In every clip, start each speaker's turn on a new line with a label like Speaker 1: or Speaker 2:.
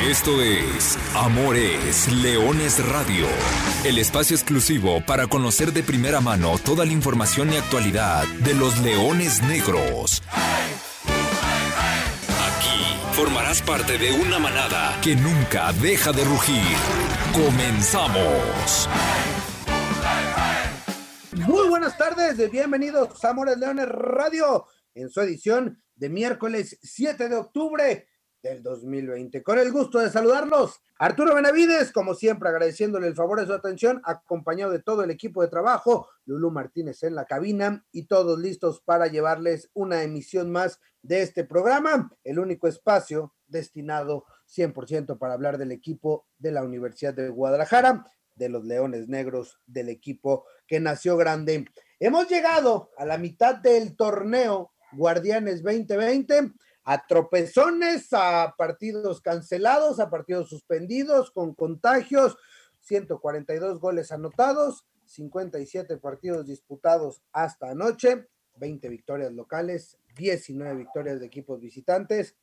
Speaker 1: Esto es Amores Leones Radio, el espacio exclusivo para conocer de primera mano toda la información y actualidad de los leones negros. Aquí formarás parte de una manada que nunca deja de rugir. Comenzamos.
Speaker 2: Muy buenas tardes, bienvenidos a Amores Leones Radio en su edición de miércoles 7 de octubre del 2020. Con el gusto de saludarlos, Arturo Benavides, como siempre agradeciéndole el favor de su atención, acompañado de todo el equipo de trabajo, Lulú Martínez en la cabina y todos listos para llevarles una emisión más de este programa, el único espacio destinado 100% para hablar del equipo de la Universidad de Guadalajara, de los Leones Negros, del equipo que nació grande. Hemos llegado a la mitad del torneo Guardianes 2020 a tropezones, a partidos cancelados, a partidos suspendidos, con contagios, 142 goles anotados, 57 partidos disputados hasta anoche, 20 victorias locales, 19 victorias de equipos visitantes,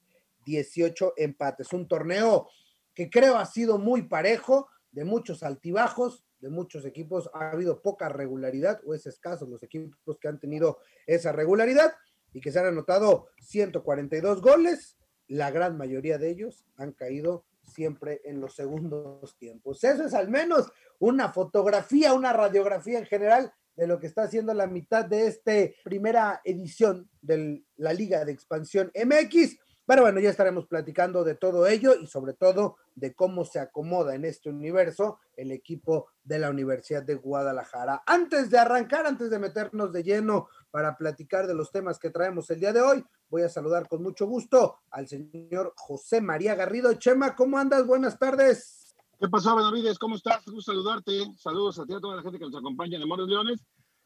Speaker 2: 18 empates. Un torneo que creo ha sido muy parejo, de muchos altibajos, de muchos equipos ha habido poca regularidad o es escaso los equipos que han tenido esa regularidad y que se han anotado 142 goles, la gran mayoría de ellos han caído siempre en los segundos tiempos. Eso es al menos una fotografía, una radiografía en general de lo que está haciendo la mitad de esta primera edición de la Liga de Expansión MX. Pero bueno, ya estaremos platicando de todo ello y sobre todo de cómo se acomoda en este universo el equipo de la Universidad de Guadalajara. Antes de arrancar, antes de meternos de lleno para platicar de los temas que traemos el día de hoy, voy a saludar con mucho gusto al señor José María Garrido. Chema, ¿cómo andas? Buenas tardes.
Speaker 3: ¿Qué pasó, Benavides? ¿Cómo estás? Gusto saludarte. Saludos a ti a toda la gente que nos acompaña en Amores Leones.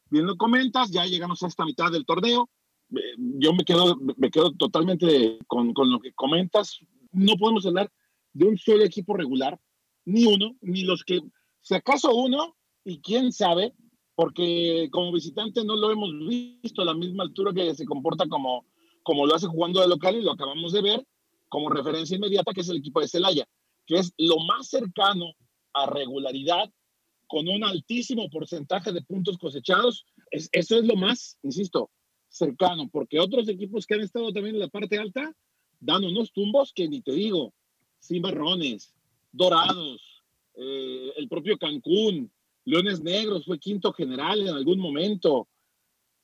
Speaker 3: Viendo comentas, ya llegamos a esta mitad del torneo yo me quedo, me quedo totalmente con, con, lo que comentas. No podemos hablar de un solo equipo regular, ni uno, ni los que, si acaso uno, y quién sabe, porque como visitante no lo hemos visto a la misma altura que se comporta como, como lo hace jugando de local y lo acabamos de ver como referencia inmediata, que es el equipo de Celaya, que es lo más cercano a regularidad con un altísimo porcentaje de puntos cosechados. Es, eso es lo más, insisto, cercano, porque otros equipos que han estado también en la parte alta dan unos tumbos que ni te digo, Cimarrones, Dorados, eh, el propio Cancún, Leones Negros fue quinto general en algún momento.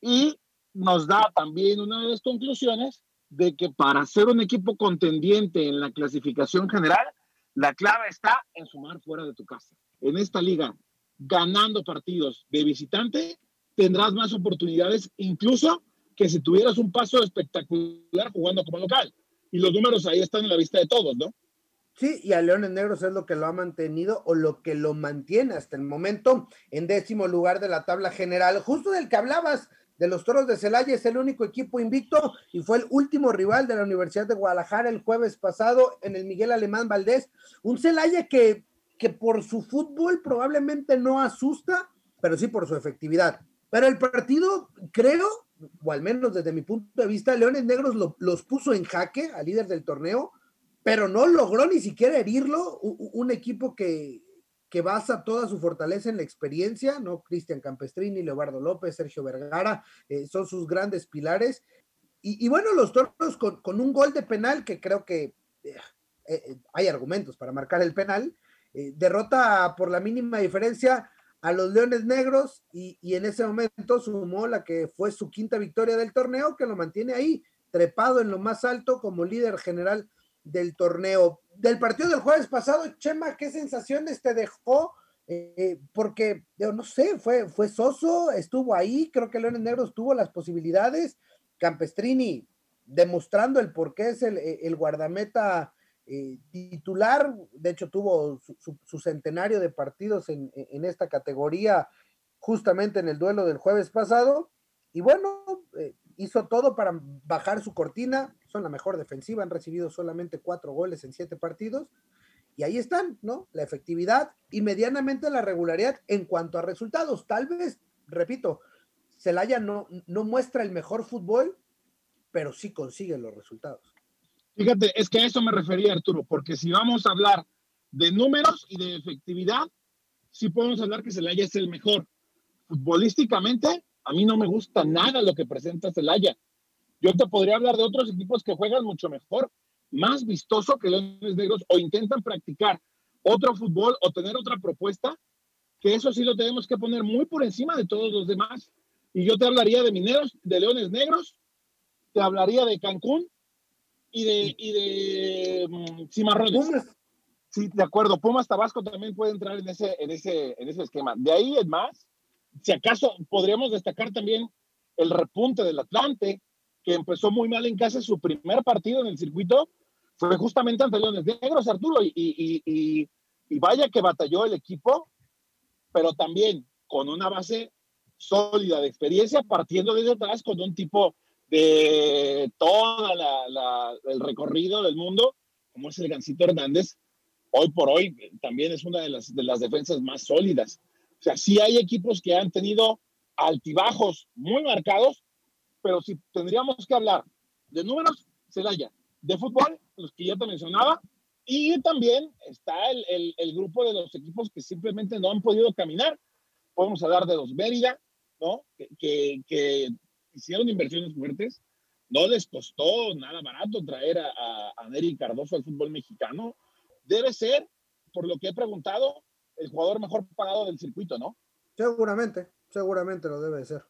Speaker 3: Y nos da también una de las conclusiones de que para ser un equipo contendiente en la clasificación general, la clave está en sumar fuera de tu casa. En esta liga, ganando partidos de visitante, tendrás más oportunidades incluso que si tuvieras un paso espectacular jugando como local. Y los números ahí están en la vista de todos, ¿no?
Speaker 2: Sí, y a Leones Negros es lo que lo ha mantenido o lo que lo mantiene hasta el momento en décimo lugar de la tabla general. Justo del que hablabas, de los Toros de Celaya, es el único equipo invicto y fue el último rival de la Universidad de Guadalajara el jueves pasado en el Miguel Alemán Valdés. Un Celaya que, que por su fútbol probablemente no asusta, pero sí por su efectividad. Pero el partido, creo, o al menos desde mi punto de vista, Leones Negros los puso en jaque al líder del torneo, pero no logró ni siquiera herirlo. Un, equipo que, que, basa toda su fortaleza en la experiencia, ¿no? Cristian Campestrini, Leobardo López, Sergio Vergara, eh, son sus grandes pilares. Y, bueno, los toros con, un gol de penal que creo que eh, eh, hay argumentos para marcar el penal, derrota por la mínima diferencia a los Leones Negros y, en ese momento sumó la que fue su quinta victoria del torneo, que lo mantiene ahí, trepado en lo más alto como líder general del torneo. Del partido del jueves pasado, Chema, ¿qué sensaciones te dejó? Eh, porque, yo no sé, fue, fue soso, estuvo ahí, creo que Leones Negros tuvo las posibilidades. Campestrini demostrando el por qué es el, el guardameta eh, titular, de hecho tuvo su, centenario de partidos en, esta categoría justamente en el duelo del jueves pasado, y bueno, eh, hizo todo para bajar su cortina, son la mejor defensiva, han recibido solamente cuatro goles en siete partidos, y ahí están, ¿no? La efectividad y medianamente la regularidad en cuanto a resultados. Tal vez, repito, Celaya no, no muestra el mejor fútbol, pero sí consigue los resultados.
Speaker 3: Fíjate, es que a eso me refería Arturo, porque si vamos a hablar de números y de efectividad, sí podemos hablar que Celaya es el mejor. Futbolísticamente, a mí no me gusta nada lo que presenta Celaya. Yo te podría hablar de otros equipos que juegan mucho mejor, más vistoso que los Negros o intentan practicar otro fútbol o tener otra propuesta, que eso sí lo tenemos que poner muy por encima de todos los demás. Y yo te hablaría de Mineros, de Leones Negros, te hablaría de Cancún y de, y de mm, Cimarrones. Sí, de acuerdo. Pumas Tabasco también puede entrar en ese, en ese, en ese esquema. De ahí en más, si acaso podríamos destacar también el repunte del Atlante, que empezó muy mal en casa su primer partido en el circuito, fue justamente ante Leones Negros, Arturo, y, y, y, vaya que batalló el equipo, pero también con una base sólida de experiencia, partiendo desde atrás con un tipo de todo el recorrido del mundo, como es el Gancito Hernández, hoy por hoy también es una de las, de las defensas más sólidas. O sea, sí hay equipos que han tenido altibajos muy marcados, pero si tendríamos que hablar de números, Celaya, de fútbol, los que ya te mencionaba, y también está el, el, grupo de los equipos que simplemente no han podido caminar. Podemos hablar de los Mérida, ¿no? Que, que, que hicieron inversiones fuertes. No les costó nada barato traer a, a, a Neri Cardoso al fútbol mexicano. Debe ser, por lo que he preguntado, el jugador mejor pagado del circuito, ¿no?
Speaker 2: Seguramente, seguramente lo debe ser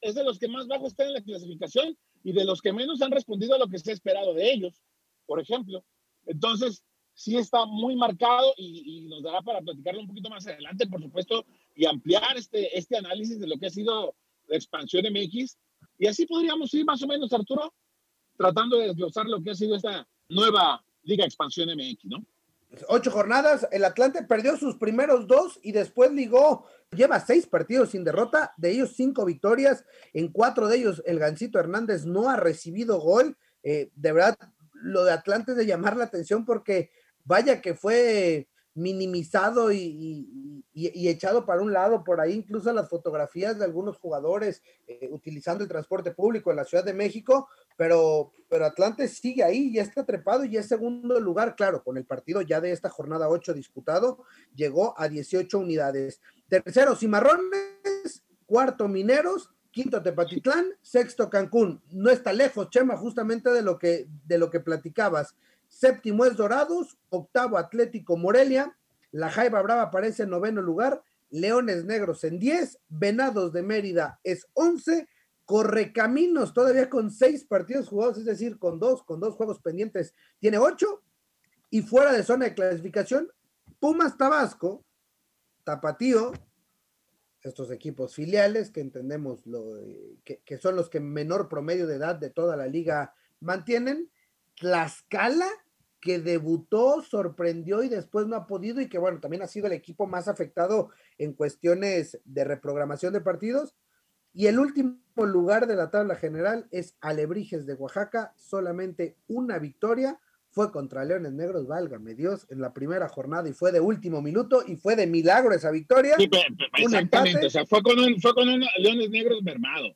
Speaker 3: es de los que más bajo están en la clasificación y de los que menos han respondido a lo que se ha esperado de ellos, por ejemplo. Entonces, sí está muy marcado y, nos dará para platicarlo un poquito más adelante, por supuesto, y ampliar este, este análisis de lo que ha sido la expansión MX. Y así podríamos ir más o menos, Arturo, tratando de desglosar lo que ha sido esta nueva Liga Expansión MX, ¿no?
Speaker 2: Ocho jornadas, el Atlante perdió sus primeros dos y después ligó, lleva seis partidos sin derrota, de ellos cinco victorias, en cuatro de ellos el Gancito Hernández no ha recibido gol, eh, de verdad lo de Atlante es de llamar la atención porque vaya que fue minimizado y, echado para un lado, por ahí incluso las fotografías de algunos jugadores eh, utilizando el transporte público en la Ciudad de México, pero, pero Atlante sigue ahí, ya está trepado y es segundo lugar, claro, con el partido ya de esta jornada 8 disputado, llegó a 18 unidades. Tercero, Cimarrones, cuarto, Mineros, quinto Tepatitlán, sexto Cancún. No está lejos, Chema, justamente de lo que, de lo que platicabas. Séptimo es Dorados, octavo Atlético Morelia, la Jaiba Brava aparece en noveno lugar, Leones Negros en 10, Venados de Mérida es 11, Correcaminos todavía con seis partidos jugados, es decir, con dos, con dos juegos pendientes, tiene ocho, y fuera de zona de clasificación, Pumas Tabasco, Tapatío, estos equipos filiales que entendemos lo, que, que son los que menor promedio de edad de toda la liga mantienen, Tlaxcala, que debutó, sorprendió y después no ha podido y que bueno, también ha sido el equipo más afectado en cuestiones de reprogramación de partidos. Y el último lugar de la tabla general es Alebrijes de Oaxaca, solamente una victoria, fue contra Leones Negros, válgame Dios, en la primera jornada y fue de último minuto y fue de milagro esa victoria.
Speaker 3: exactamente, o sea, fue con un, fue con un Leones Negros mermado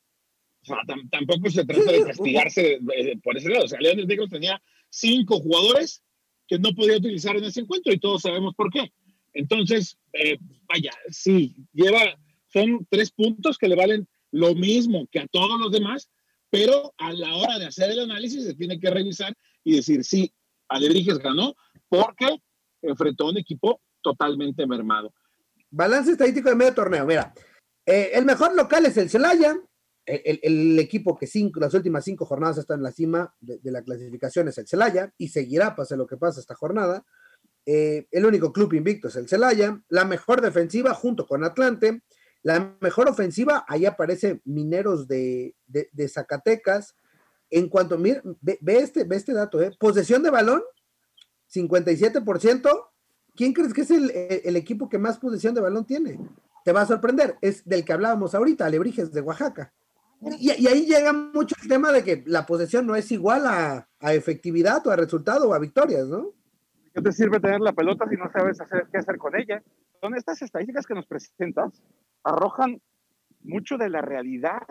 Speaker 3: tampoco se trata de castigarse eh, por ese lado. O sea, Leones Negros tenía cinco jugadores que no podía utilizar en ese encuentro y todos sabemos por qué. Entonces, eh, vaya, sí, lleva, son tres puntos que le valen lo mismo que a todos los demás, pero a la hora de hacer el análisis se tiene que revisar y decir, sí, Alebrijes ganó porque enfrentó a un equipo totalmente mermado.
Speaker 2: Balance estadístico de medio torneo, mira, eh, el mejor local es el Celaya, el, equipo que cinco, las últimas cinco jornadas está en la cima de, la clasificación es el Celaya y seguirá pase lo que pasa esta jornada. Eh, el único club invicto es el Celaya. La mejor defensiva junto con Atlante. La mejor ofensiva, ahí aparece Mineros de, Zacatecas. En cuanto, ve, este, ve este dato, ¿eh? posesión de balón, 57%. ¿Quién crees que es el, el, equipo que más posesión de balón tiene? Te va a sorprender, es del que hablábamos ahorita, Alebrijes de Oaxaca. Y, ahí llega mucho el tema de que la posesión no es igual a, efectividad o a resultado o a victorias, ¿no?
Speaker 3: ¿Qué te sirve tener la pelota si no sabes qué hacer con ella? Son estas estadísticas que nos presentas, arrojan mucho de la realidad.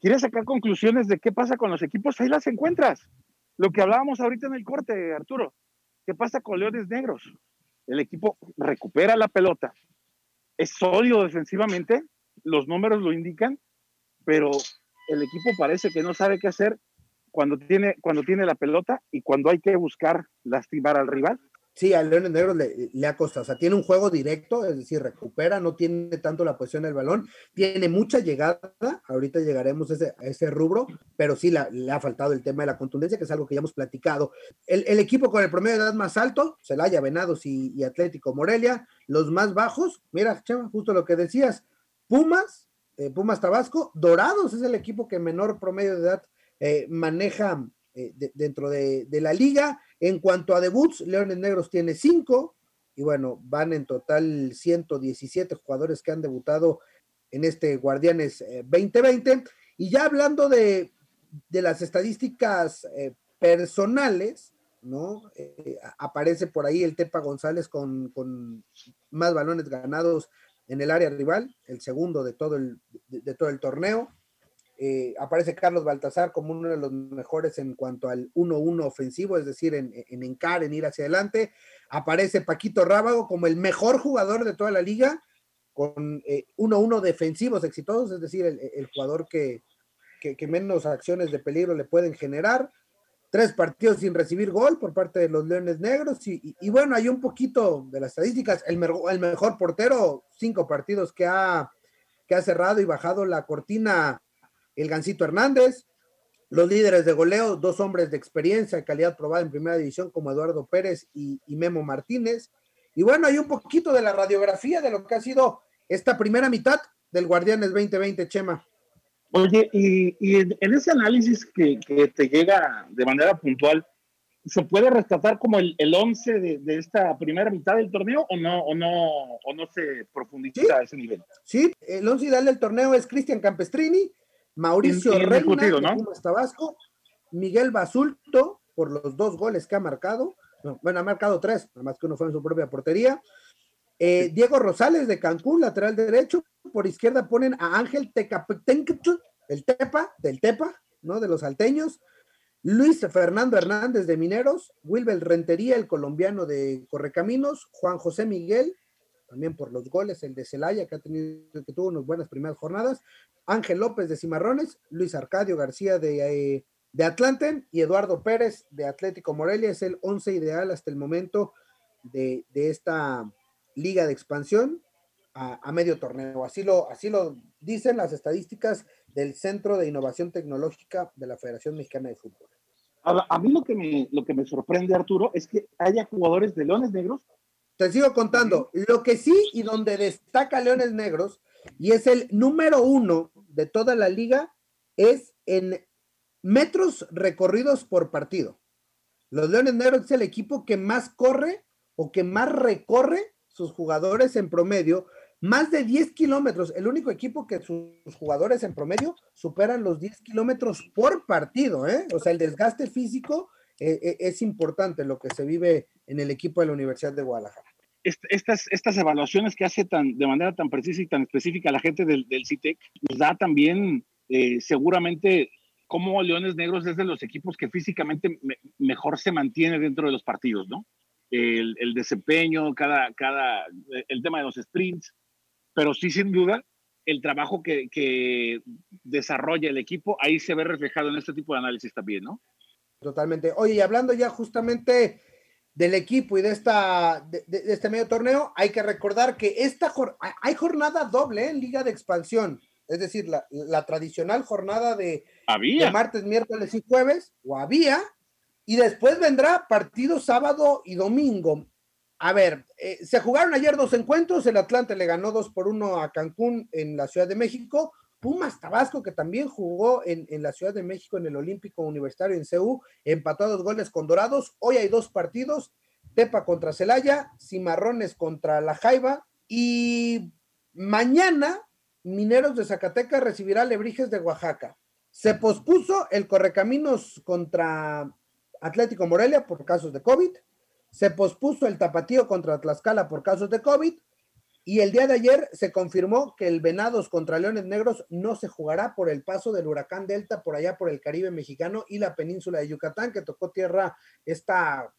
Speaker 3: ¿Quieres sacar conclusiones de qué pasa con los equipos? Ahí las encuentras. Lo que hablábamos ahorita en el corte, Arturo, ¿qué pasa con Leones Negros? El equipo recupera la pelota, es sólido defensivamente, los números lo indican, pero el equipo parece que no sabe qué hacer cuando tiene, cuando tiene la pelota y cuando hay que buscar lastimar al rival.
Speaker 2: Sí, al Leones Negros le, le, ha costado. O sea, tiene un juego directo, es decir, recupera, no tiene tanto la posición del balón, tiene mucha llegada. Ahorita llegaremos a ese, ese rubro, pero sí le ha faltado el tema de la contundencia, que es algo que ya hemos platicado. El, el equipo con el promedio de edad más alto, Celaya, Venados y, y, Atlético Morelia, los más bajos, mira, Chema, justo lo que decías, Pumas, eh, Pumas Tabasco, Dorados es el equipo que menor promedio de edad eh, maneja eh, de, dentro de, la liga en cuanto a debuts, Leones Negros tiene cinco, y bueno, van en total 117 jugadores que han debutado en este Guardianes 2020. Eh, y ya hablando de, las estadísticas personales, ¿no? Aparece por ahí el Tepa González con, más balones ganados en el área rival, el segundo de todo el, de, todo el torneo. Eh, aparece Carlos Baltasar como uno de los mejores en cuanto al 1-1 ofensivo, es decir, en, en, encar, en ir hacia adelante. Aparece Paquito Rábago como el mejor jugador de toda la liga, con 1-1 eh, defensivos exitosos, es decir, el, jugador que, que, menos acciones de peligro le pueden generar. Tres partidos sin recibir gol por parte de los Leones Negros. Y, bueno, hay un poquito de las estadísticas. El, el, mejor portero, cinco partidos que ha, que ha cerrado y bajado la cortina el Gancito Hernández, los líderes de goleo, dos hombres de experiencia y calidad probada en primera división como Eduardo Pérez y, y, Memo Martínez. Y bueno, hay un poquito de la radiografía de lo que ha sido esta primera mitad del Guardianes 2020, Chema.
Speaker 3: Oye, y, y en, en, ese análisis que, que, te llega de manera puntual, ¿se puede rescatar como el, el once de, de, esta primera mitad del torneo o no, o no, o no se profundiza ¿Sí? a ese nivel?
Speaker 2: Sí, el once ideal del torneo es Cristian Campestrini, Mauricio Reina, ¿no? Pumas Tabasco, Miguel Basulto, por los dos goles que ha marcado, no, bueno, ha marcado tres, nada más que uno fue en su propia portería. Eh, Diego Rosales de Cancún, lateral derecho, por izquierda ponen a Ángel Tecapetenquetu, el Tepa, del Tepa, ¿no? De los salteños. Luis Fernando Hernández de Mineros, Wilber Rentería, el colombiano de Correcaminos, Juan José Miguel, también por los goles, el de Celaya, que ha tenido, que tuvo unas buenas primeras jornadas, Ángel López de Cimarrones, Luis Arcadio García de, eh, de Atlante y Eduardo Pérez de Atlético Morelia, es el once ideal hasta el momento de, de esta liga de expansión a, a, medio torneo. Así lo, así lo dicen las estadísticas del Centro de Innovación Tecnológica de la Federación Mexicana de Fútbol.
Speaker 3: A, a mí lo que, me, lo que me sorprende, Arturo, es que haya jugadores de Leones Negros
Speaker 2: te sigo contando. Lo que sí y donde destaca Leones Negros, y es el número uno de toda la liga, es en metros recorridos por partido. Los Leones Negros es el equipo que más corre o que más recorre sus jugadores en promedio, más de 10 kilómetros. El único equipo que sus jugadores en promedio superan los 10 kilómetros por partido, ¿eh? O sea, el desgaste físico eh, es importante lo que se vive en el equipo de la Universidad de Guadalajara.
Speaker 3: Estas, estas evaluaciones que hace tan, de manera tan precisa y tan específica la gente del, del CITEC nos da también eh, seguramente cómo Leones Negros es de los equipos que físicamente me, mejor se mantiene dentro de los partidos, ¿no? El, el, desempeño, cada, cada, el tema de los sprints, pero sí sin duda el trabajo que, que desarrolla el equipo, ahí se ve reflejado en este tipo de análisis también, ¿no?
Speaker 2: Totalmente. Oye, y hablando ya justamente del equipo y de, esta, de, de, este medio torneo, hay que recordar que esta hay jornada doble ¿eh? en Liga de Expansión. Es decir, la, la tradicional jornada de,
Speaker 3: ¿Había?
Speaker 2: de, martes, miércoles y jueves, o había, y después vendrá partido sábado y domingo. A ver, eh, se jugaron ayer dos encuentros, el Atlante le ganó dos por uno a Cancún en la Ciudad de México, Pumas Tabasco, que también jugó en, en, la Ciudad de México en el Olímpico Universitario en CU, empató a dos goles con Dorados. Hoy hay dos partidos: Tepa contra Celaya, Cimarrones contra La Jaiba. Y mañana, Mineros de Zacatecas recibirá Lebrijes de Oaxaca. Se pospuso el Correcaminos contra Atlético Morelia por casos de COVID. Se pospuso el Tapatío contra Tlaxcala por casos de COVID Y el día de ayer se confirmó que el Venados contra Leones Negros no se jugará por el paso del huracán Delta por allá por el Caribe mexicano y la península de Yucatán, que tocó tierra esta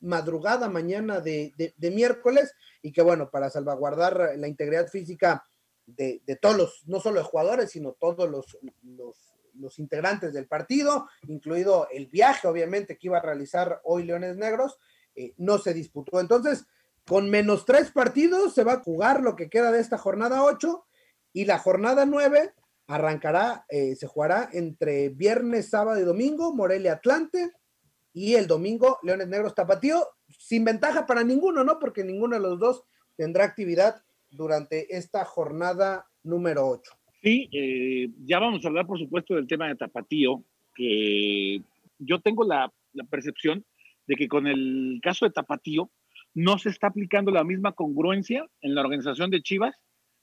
Speaker 2: madrugada mañana de, miércoles y que bueno, para salvaguardar la integridad física de, todos los, no solo de jugadores, sino todos los, integrantes del partido, incluido el viaje obviamente que iba a realizar hoy Leones Negros, eh, no se disputó. Entonces, con menos tres partidos se va a jugar lo que queda de esta jornada 8 y la jornada 9 arrancará, eh, se jugará entre viernes, sábado y domingo, Morelia Atlante y el domingo Leones Negros Tapatío, sin ventaja para ninguno, ¿no? Porque ninguno de los dos tendrá actividad durante esta jornada número 8.
Speaker 4: Sí, eh, ya vamos a hablar, por supuesto, del tema de Tapatío, que yo tengo la, la percepción de que con el caso de Tapatío, no se está aplicando la misma congruencia en la organización de Chivas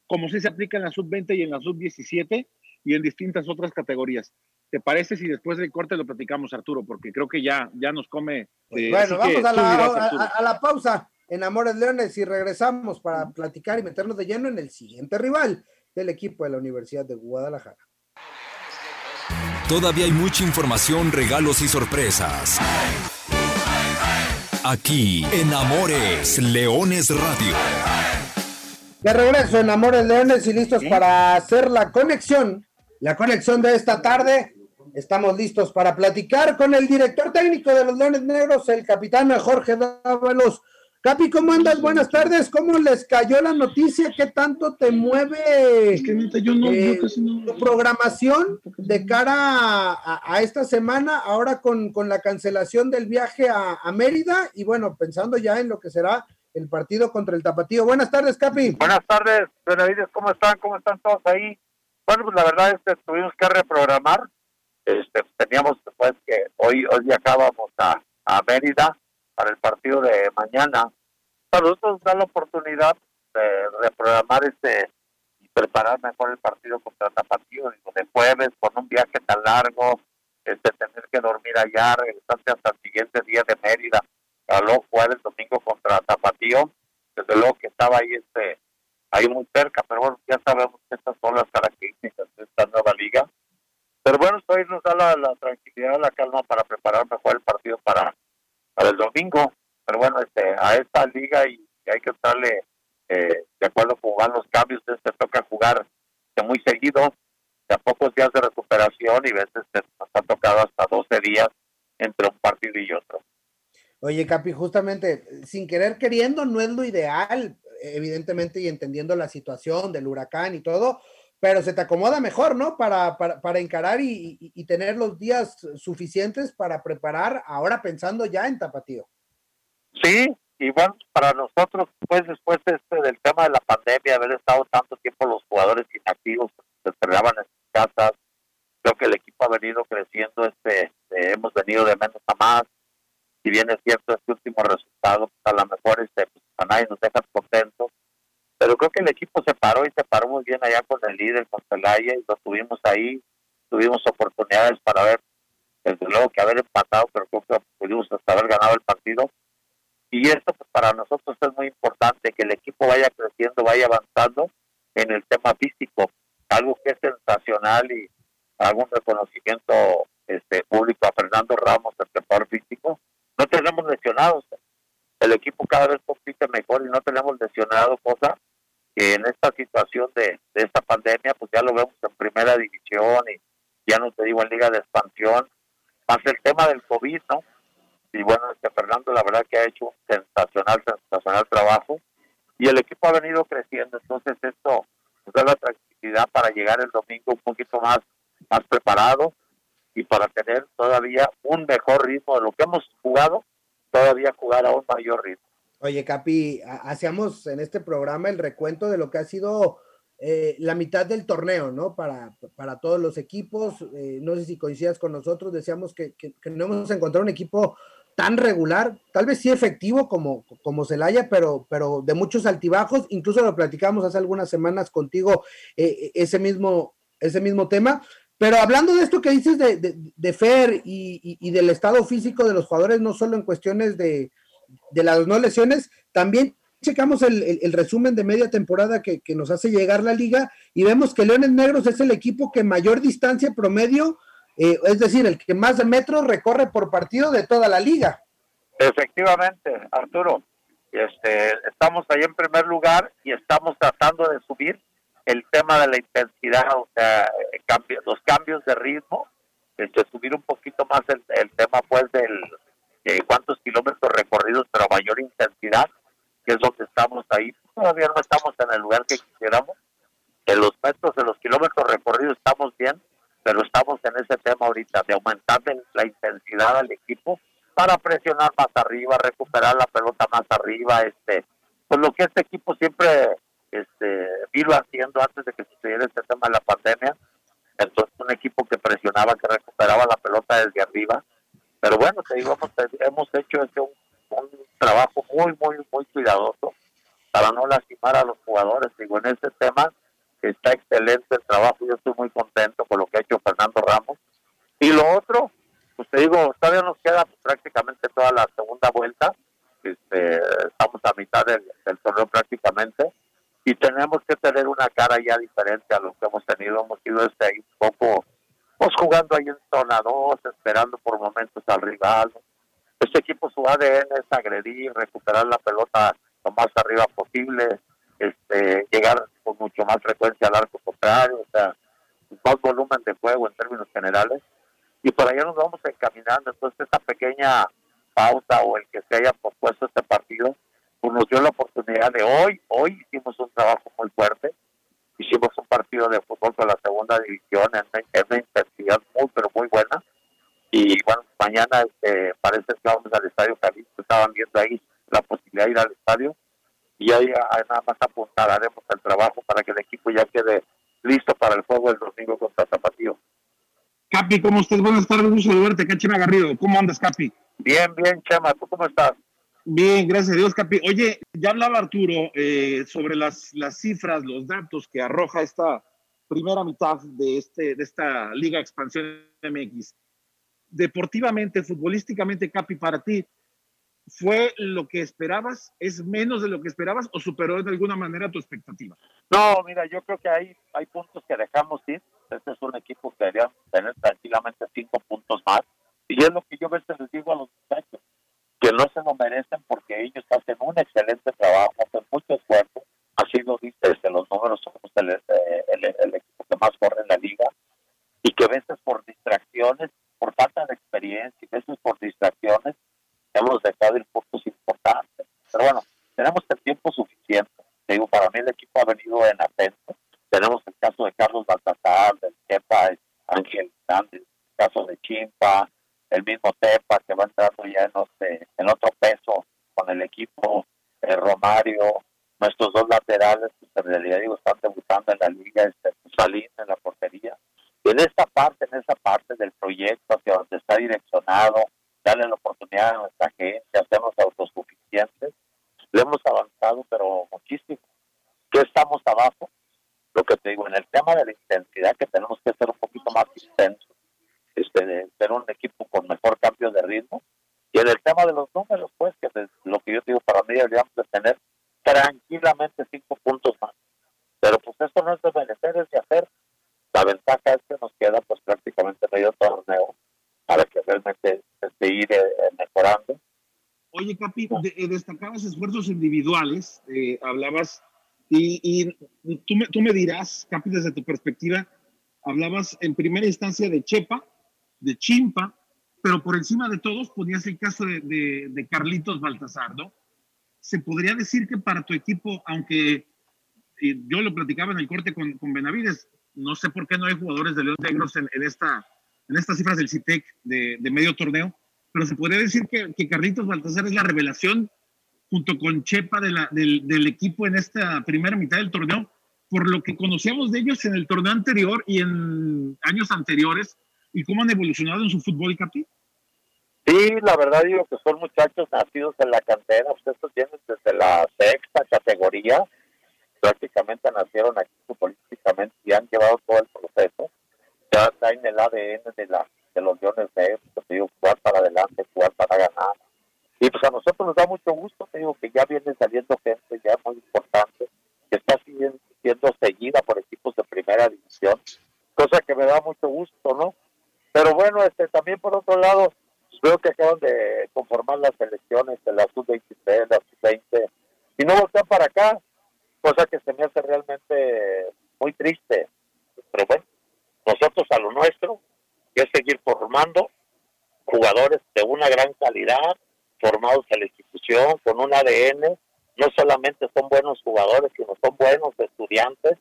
Speaker 4: como si se aplica en la sub-20 y en la sub-17 y en distintas otras categorías. ¿Te parece si después del corte lo platicamos, Arturo? Porque creo que ya, ya nos come.
Speaker 2: Pues bueno, vamos a la, a, la, pausa en Amores Leones y regresamos para platicar y meternos de lleno en el siguiente rival del equipo de la Universidad de Guadalajara.
Speaker 1: Todavía hay mucha información, regalos y sorpresas. Aquí en Amores Leones Radio.
Speaker 2: De regreso en Amores Leones y listos para hacer la conexión, la conexión de esta tarde. Estamos listos para platicar con el director técnico de los Leones Negros, el capitán Jorge Dávalos. Capi, ¿cómo andas? Buenas tardes. ¿Cómo les cayó la noticia? ¿Qué tanto te mueve eh, tu programación de cara a, esta semana, ahora con, la cancelación del viaje a, Mérida y bueno, pensando ya en lo que será el partido contra el Tapatío? Buenas tardes, Capi.
Speaker 5: Buenas tardes, Benavides. ¿Cómo están? ¿Cómo están todos ahí? Bueno, pues la verdad es que tuvimos que reprogramar. Este, teníamos después que hoy, hoy viajábamos a, a Mérida para el partido de mañana. Para nosotros da la oportunidad de reprogramar este y preparar mejor el partido contra Tapatío, digo, de jueves, con un viaje tan largo, este, tener que dormir allá, regresarse hasta el siguiente día de Mérida, a luego jugar el domingo contra Tapatío, desde luego que estaba ahí este ahí muy cerca, pero bueno, ya sabemos que estas son las características de esta nueva liga. Pero bueno, esto nos da la, la tranquilidad, la calma para preparar mejor el partido para para el domingo. Pero bueno, este, a esta liga y hay que estarle eh, de acuerdo con los cambios. Este, toca jugar de muy seguido, de a pocos días de recuperación y veces nos ha tocado hasta 12 días entre un partido y otro.
Speaker 2: Oye, Capi, justamente, sin querer queriendo, no es lo ideal, evidentemente, y entendiendo la situación del huracán y todo, pero se te acomoda mejor, ¿no? Para, para, encarar y, tener los días suficientes para preparar, ahora pensando ya en Tapatío.
Speaker 5: Sí, y bueno, para nosotros, pues después de este, del tema de la pandemia, haber estado tanto tiempo los jugadores inactivos, se cerraban en sus casas, creo que el equipo ha venido creciendo, este, eh, hemos venido de menos a más, si bien es cierto este último resultado, pues, a lo mejor este, pues, a nadie nos deja contentos, pero creo que el equipo se paró y se paró muy bien allá con el líder, con Celaya, y lo tuvimos ahí, tuvimos oportunidades para ver, desde luego que haber empatado, pero creo que pudimos hasta haber ganado el partido. Y esto pues, para nosotros es muy importante, que el equipo vaya creciendo, vaya avanzando en el tema físico, algo que es sensacional y algún reconocimiento este público a Fernando Ramos, el preparador físico. No tenemos lesionados, el equipo cada vez compite mejor y no tenemos lesionados, cosa que en esta situación de, esta pandemia, pues ya lo vemos en primera división y ya no te digo en liga de expansión, más el tema del COVID, ¿no? Y bueno, este Fernando la verdad que ha hecho un sensacional, sensacional trabajo y el equipo ha venido creciendo, entonces esto nos da la tranquilidad para llegar el domingo un poquito más, más preparado y para tener todavía un mejor ritmo de lo que hemos jugado, todavía jugar a un mayor ritmo.
Speaker 2: Oye, Capi, hacíamos en este programa el recuento de lo que ha sido eh, la mitad del torneo, ¿no? Para, para todos los equipos. Eh, no sé si coincidas con nosotros, decíamos que, no hemos encontrado un equipo tan regular, tal vez sí efectivo como, como Celaya, pero, pero de muchos altibajos. Incluso lo platicamos hace algunas semanas contigo, eh, ese, mismo, ese mismo tema. Pero hablando de esto que dices de, de, Fer y, y, del estado físico de los jugadores, no solo en cuestiones de, de las no lesiones, también checamos el, resumen de media temporada que, nos hace llegar la liga y vemos que Leones Negros es el equipo que mayor distancia promedio, eh, es decir, el que más metros recorre por partido de toda la liga.
Speaker 5: Efectivamente, Arturo. Este, estamos ahí en primer lugar y estamos tratando de subir el tema de la intensidad, o sea, los cambios de ritmo, este, subir un poquito más el, tema pues del eh, cuántos kilómetros recorridos, pero mayor intensidad, que es donde estamos ahí. Todavía no estamos en el lugar que quisiéramos. En los metros, en los kilómetros recorridos estamos bien, pero estamos en ese tema ahorita de aumentar la intensidad al equipo para presionar más arriba, recuperar la pelota más arriba, este, pues lo que este equipo siempre este, vino haciendo antes de que sucediera este tema de la pandemia. Entonces un equipo que presionaba, que recuperaba la pelota desde arriba. Pero bueno, te digo, hemos, hecho este un, trabajo muy, muy, muy cuidadoso para no lastimar a los jugadores. Digo, en este tema está excelente el trabajo. Yo estoy muy contento con lo que ha hecho Fernando Ramos. Y lo otro, pues te digo, todavía nos queda prácticamente toda la segunda vuelta. Este, estamos a mitad del, torneo prácticamente y tenemos que tener una cara ya diferente a lo que hemos tenido. Hemos ido este un poco, jugando ahí en zona 2, esperando por momentos al rival. Este equipo su ADN es agredir, recuperar la pelota lo más arriba posible, este, llegar con mucho más frecuencia al arco contrario, o sea, más volumen de juego en términos generales y por allá nos vamos encaminando. Entonces, esta pequeña pausa o el que se haya propuesto este partido, pues nos dio la oportunidad de hoy. Hoy hicimos un trabajo muy fuerte. Hicimos un partido de fútbol con la segunda división en, una intensidad muy, pero muy buena. Y bueno, mañana este, parece que vamos al Estadio Jalisco. Estaban viendo ahí la posibilidad de ir al estadio. Y ahí nada más apuntaremos el trabajo para que el equipo ya quede listo para el juego del domingo contra Zapatillo.
Speaker 3: Capi, ¿cómo estás? Buenas tardes, gusto saludarte acá, Chema Garrido. ¿Cómo andas, Capi?
Speaker 5: Bien, bien, Chema, ¿tú cómo estás?
Speaker 3: Bien, gracias a Dios, Capi. Oye, ya hablaba Arturo eh, sobre las, las cifras, los datos que arroja esta primera mitad de, este, de esta Liga Expansión MX. Deportivamente, futbolísticamente, Capi, para ti, ¿fue lo que esperabas? ¿Es menos de lo que esperabas o superó de alguna manera tu expectativa?
Speaker 5: No, mira, yo creo que hay, hay puntos que dejamos ir este es un equipo que debería tener tranquilamente cinco puntos más. Y es lo que yo a veces les digo a los muchachos, que no se lo merecen porque ellos hacen un excelente trabajo, hacen mucho esfuerzo. Así lo dice desde los números, somos el, el, equipo que más corre en la liga. Y que a veces por distracciones, por falta de experiencia, a veces por distracciones, hemos dejado ir puntos importantes. Pero bueno, tenemos el tiempo suficiente. digo, para mí el equipo ha venido en ascenso tenemos el caso de Carlos Baltasar, del Chepa, Ángel Hernández, el caso de Chimpa, el mismo Tepa que va entrando ya en, en otro peso con el equipo, eh, Romario, nuestros dos laterales, que en realidad digo, están debutando en la liga, este, Salín en la portería. Y en esta parte, en esa parte del proyecto hacia donde está direccionado, darle la oportunidad a nuestra gente, hacernos autosuficientes, le hemos avanzado, pero muchísimo. ¿Qué estamos abajo? lo que te digo, en el tema de la intensidad que tenemos que mí deberíamos de tener tranquilamente cinco puntos más. Pero pues esto no es de merecer, es de hacer. La ventaja es que nos queda pues prácticamente medio torneo para que realmente este, ir eh, mejorando.
Speaker 3: Oye, Capi, de, destacabas esfuerzos individuales, eh, hablabas y, tú, me, tú me dirás, Capi, desde tu perspectiva, hablabas en primera instancia de Chepa, de Chimpa, pero por encima de todos ponías el caso de, de, Carlitos Baltasar, ¿no? Se podría decir que para tu equipo, aunque yo lo platicaba en el corte con, Benavides, no sé por qué no hay jugadores de León Negros en, en, esta, en estas cifras del CITEC de, de, medio torneo, pero se podría decir que, Carlitos Baltasar es la revelación junto con Chepa de la, del, del, equipo en esta primera mitad del torneo, por lo que conocíamos de ellos en el torneo anterior y en años anteriores, y cómo han evolucionado en su fútbol, Capi.
Speaker 5: Sí, la verdad digo que son muchachos nacidos en la cantera, ustedes vienen desde la sexta categoría, prácticamente nacieron aquí futbolísticamente y han llevado todo el proceso, ya está en el ADN de, la, de los Leones de digo, jugar para adelante, jugar para ganar, Y pues a nosotros nos da mucho gusto, te digo que ya viene saliendo gente ya muy importante, que está siendo, siendo seguida por equipos de primera división, cosa que me da mucho gusto, ¿no? Pero bueno, este también por otro lado, veo que acaban de conformar las elecciones de la sub-23, la sub-20, y no voltean para acá, cosa que se me hace realmente muy triste. Pero bueno, nosotros a lo nuestro, que es seguir formando jugadores de una gran calidad, formados en la institución, con un ADN, no solamente son buenos jugadores, sino son buenos estudiantes.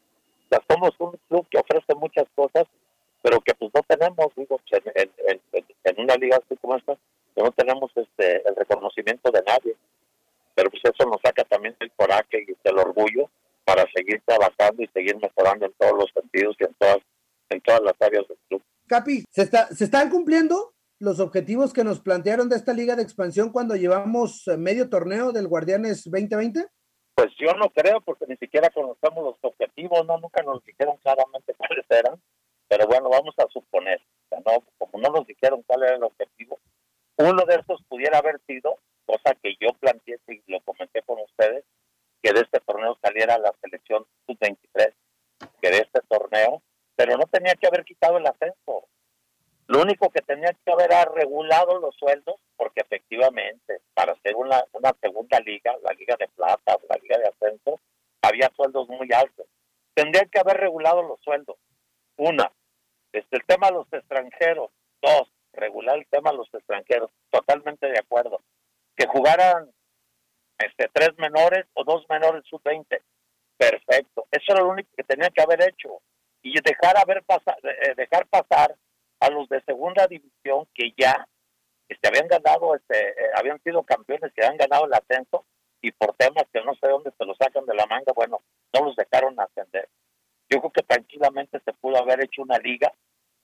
Speaker 5: O somos un club que ofrece muchas cosas, pero que pues no tenemos, digo, en, en, una liga así como esta, que no tenemos este el reconocimiento de nadie. Pero pues eso nos saca también el coraje y el orgullo para seguir trabajando y seguir mejorando en todos los sentidos y en todas, en todas las áreas del club.
Speaker 2: Capi, ¿se, está, ¿se están cumpliendo los objetivos que nos plantearon de esta liga de expansión cuando llevamos eh, medio torneo del Guardianes 2020?
Speaker 5: Pues yo no creo, porque ni siquiera conocemos los objetivos, no nunca nos dijeron claramente cuáles eran, pero bueno, vamos a suponer, no, como no nos dijeron cuál era el objetivo, uno de esos pudiera haber sido, cosa que yo planteé y lo comenté con ustedes, que de este torneo saliera la selección sub-23, que de este torneo, pero no tenía que haber quitado el ascenso. Lo único que tenía que haber era regulado los sueldos, porque efectivamente, para hacer una, una segunda liga, la liga de plata, la liga de ascenso, había sueldos muy altos. Tendría que haber regulado los sueldos. Una, desde el tema de los extranjeros. Dos, regular el tema de los extranjeros. Totalmente de acuerdo. Que jugaran este, tres menores o dos menores sub-20. Perfecto. Eso era lo único que tenía que haber hecho. Y dejar, haber pasar, eh, dejar pasar a los de segunda división que ya este, habían ganado, este, eh, habían sido campeones, que habían ganado el ascenso y por temas que no sé dónde se los sacan de la manga, bueno, no los dejaron ascender. Yo creo que tranquilamente se pudo haber hecho una liga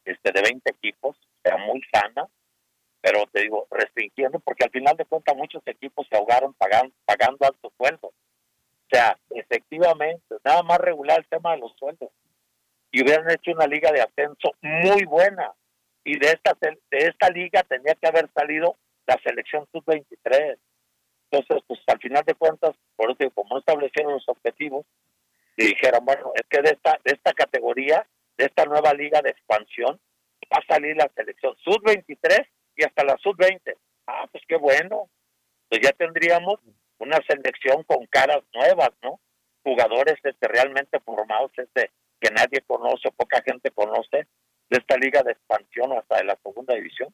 Speaker 5: este, de 20 equipos, sea muy sana, pero te digo, restringiendo, porque al final de cuentas muchos equipos se ahogaron pagando, pagando altos sueldos. O sea, efectivamente, nada más regular el tema de los sueldos. Y hubieran hecho una liga de ascenso muy buena. Y de esta, de esta liga tenía que haber salido la selección sub-23. Entonces, pues al final de cuentas, por eso como no establecieron los objetivos, y dijeron, bueno, es que de esta, de esta categoría, de esta nueva liga de expansión, va a salir la selección sub-23 y hasta la sub-20. Ah, pues qué bueno. Pues ya tendríamos una selección con caras nuevas, ¿no? Jugadores este, realmente formados este, que nadie conoce, poca gente conoce, de esta liga de expansión hasta de la segunda división.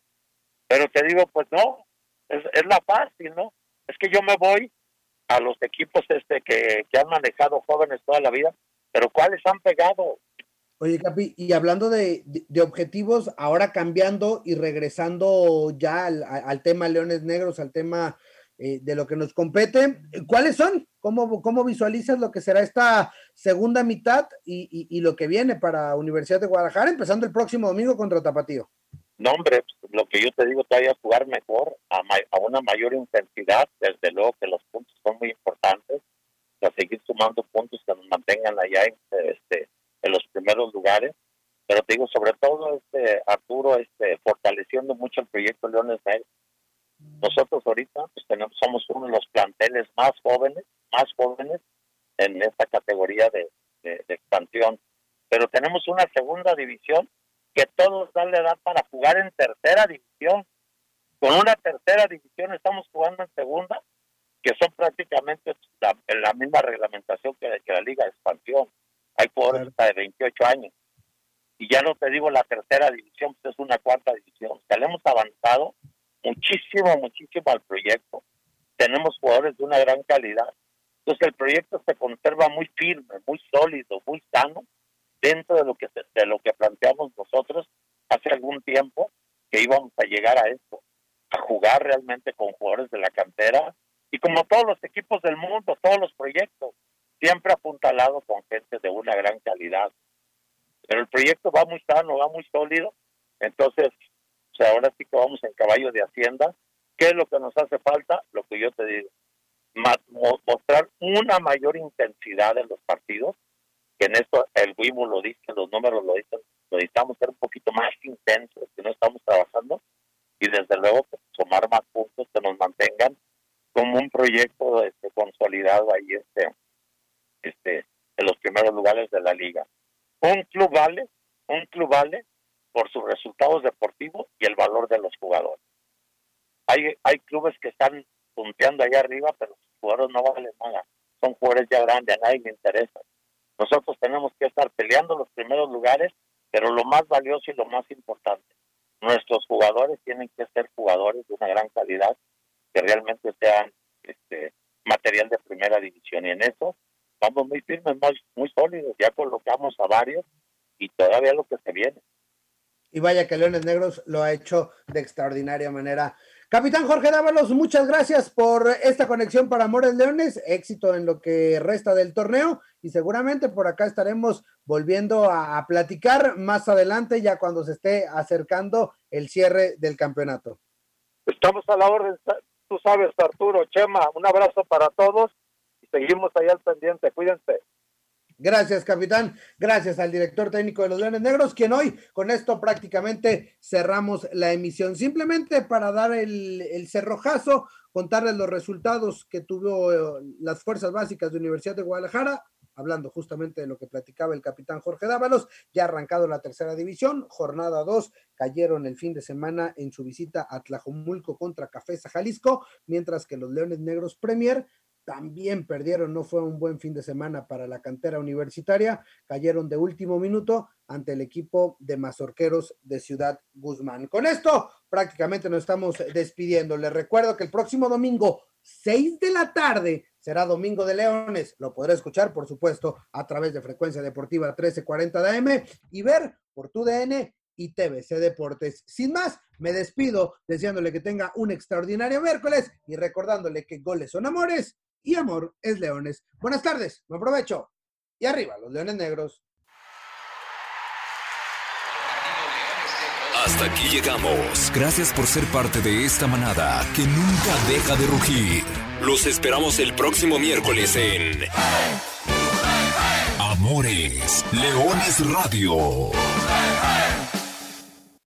Speaker 5: Pero te digo, pues no, es, es la fácil, ¿no? Es que yo me voy a los equipos este que, que han manejado jóvenes toda la vida, pero ¿cuáles han pegado?
Speaker 2: Oye, Capi, y hablando de, objetivos, ahora cambiando y regresando ya al, tema Leones Negros, al tema eh, de lo que nos compete, ¿cuáles son? ¿Cómo, ¿Cómo visualizas lo que será esta segunda mitad y, lo que viene para Universidad de Guadalajara, empezando el próximo domingo contra Tapatío?
Speaker 5: No, hombre, lo que yo te digo todavía jugar mejor, a, a una mayor intensidad, desde luego que los puntos son muy importantes, a seguir sumando puntos que nos mantengan allá en, este, los primeros lugares. Pero te digo, sobre todo, este Arturo, este, fortaleciendo mucho el proyecto Leones Negros. Nosotros ahorita pues, tenemos, somos uno de los planteles más jóvenes, más jóvenes en esta categoría de, expansión. Pero tenemos una segunda división que todos dan la edad para jugar en tercera división. Con una tercera división estamos jugando en segunda, que son prácticamente la, la misma reglamentación que, que la Liga de Expansión. Hay jugadores hasta de 28 años. Y ya no te digo la tercera división, pues es una cuarta división. O sea, le hemos avanzado muchísimo, muchísimo al proyecto. Tenemos jugadores de una gran calidad. Entonces el proyecto se conserva muy firme, muy sólido, muy sano dentro de lo que de lo que planteamos nosotros hace algún tiempo que íbamos a llegar a esto, a jugar realmente con jugadores de la cantera y como todos los equipos del mundo, todos los proyectos, siempre apuntalado con gente de una gran calidad. Pero el proyecto va muy sano, va muy sólido, entonces ahora sí que vamos en caballo de hacienda. ¿Qué es lo que nos hace falta? Lo que yo te digo, mostrar una mayor intensidad en los partidos, en esto el WIMU lo dice, los números lo dicen, necesitamos ser un poquito más intensos, que no estamos trabajando, y desde luego pues, sumar más puntos que nos mantengan como un proyecto este, consolidado ahí este, este, en los primeros lugares de la liga. Un club vale, un club vale por sus resultados deportivos y el valor de los jugadores. Hay, hay clubes que están punteando allá arriba, pero los jugadores no valen nada. Son jugadores ya grandes, a nadie le interesa. Nosotros tenemos que estar peleando los primeros lugares, pero lo más valioso y lo más importante, nuestros jugadores tienen que ser jugadores de una gran calidad, que realmente sean este, material de primera división. Y en eso vamos muy firmes, muy, muy sólidos. Ya colocamos a varios y todavía lo que se viene.
Speaker 2: Y vaya que Leones Negros lo ha hecho de extraordinaria manera. Capitán Jorge Dávalos, muchas gracias por esta conexión para Amores Leones. Éxito en lo que resta del torneo y seguramente por acá estaremos volviendo a, platicar más adelante, ya cuando se esté acercando el cierre del campeonato.
Speaker 5: Estamos a la orden, tú sabes, Arturo, Chema, un abrazo para todos y seguimos ahí al pendiente. Cuídense.
Speaker 2: Gracias, capitán. Gracias al director técnico de los Leones Negros, quien hoy con esto prácticamente cerramos la emisión. Simplemente para dar el, cerrojazo, contarles los resultados que tuvo eh, las fuerzas básicas de Universidad de Guadalajara, hablando justamente de lo que platicaba el capitán Jorge Dávalos, ya arrancado la tercera división, jornada 2, cayeron el fin de semana en su visita a Tlajomulco contra Cafesa Jalisco, mientras que los Leones Negros Premier también perdieron, no fue un buen fin de semana para la cantera universitaria, cayeron de último minuto ante el equipo de mazorqueros de Ciudad Guzmán. Con esto prácticamente nos estamos despidiendo. Les recuerdo que el próximo domingo, 6 de la tarde, será Domingo de Leones. Lo podrá escuchar, por supuesto, a través de Frecuencia Deportiva 1340 de AM y ver por tu DN y TVC Deportes. Sin más, me despido deseándole que tenga un extraordinario miércoles y recordándole que goles son amores y amor es leones. Buenas tardes, me aprovecho. Y arriba, los leones negros.
Speaker 1: Hasta aquí llegamos. Gracias por ser parte de esta manada que nunca deja de rugir. Los esperamos el próximo miércoles en Amores Leones Radio.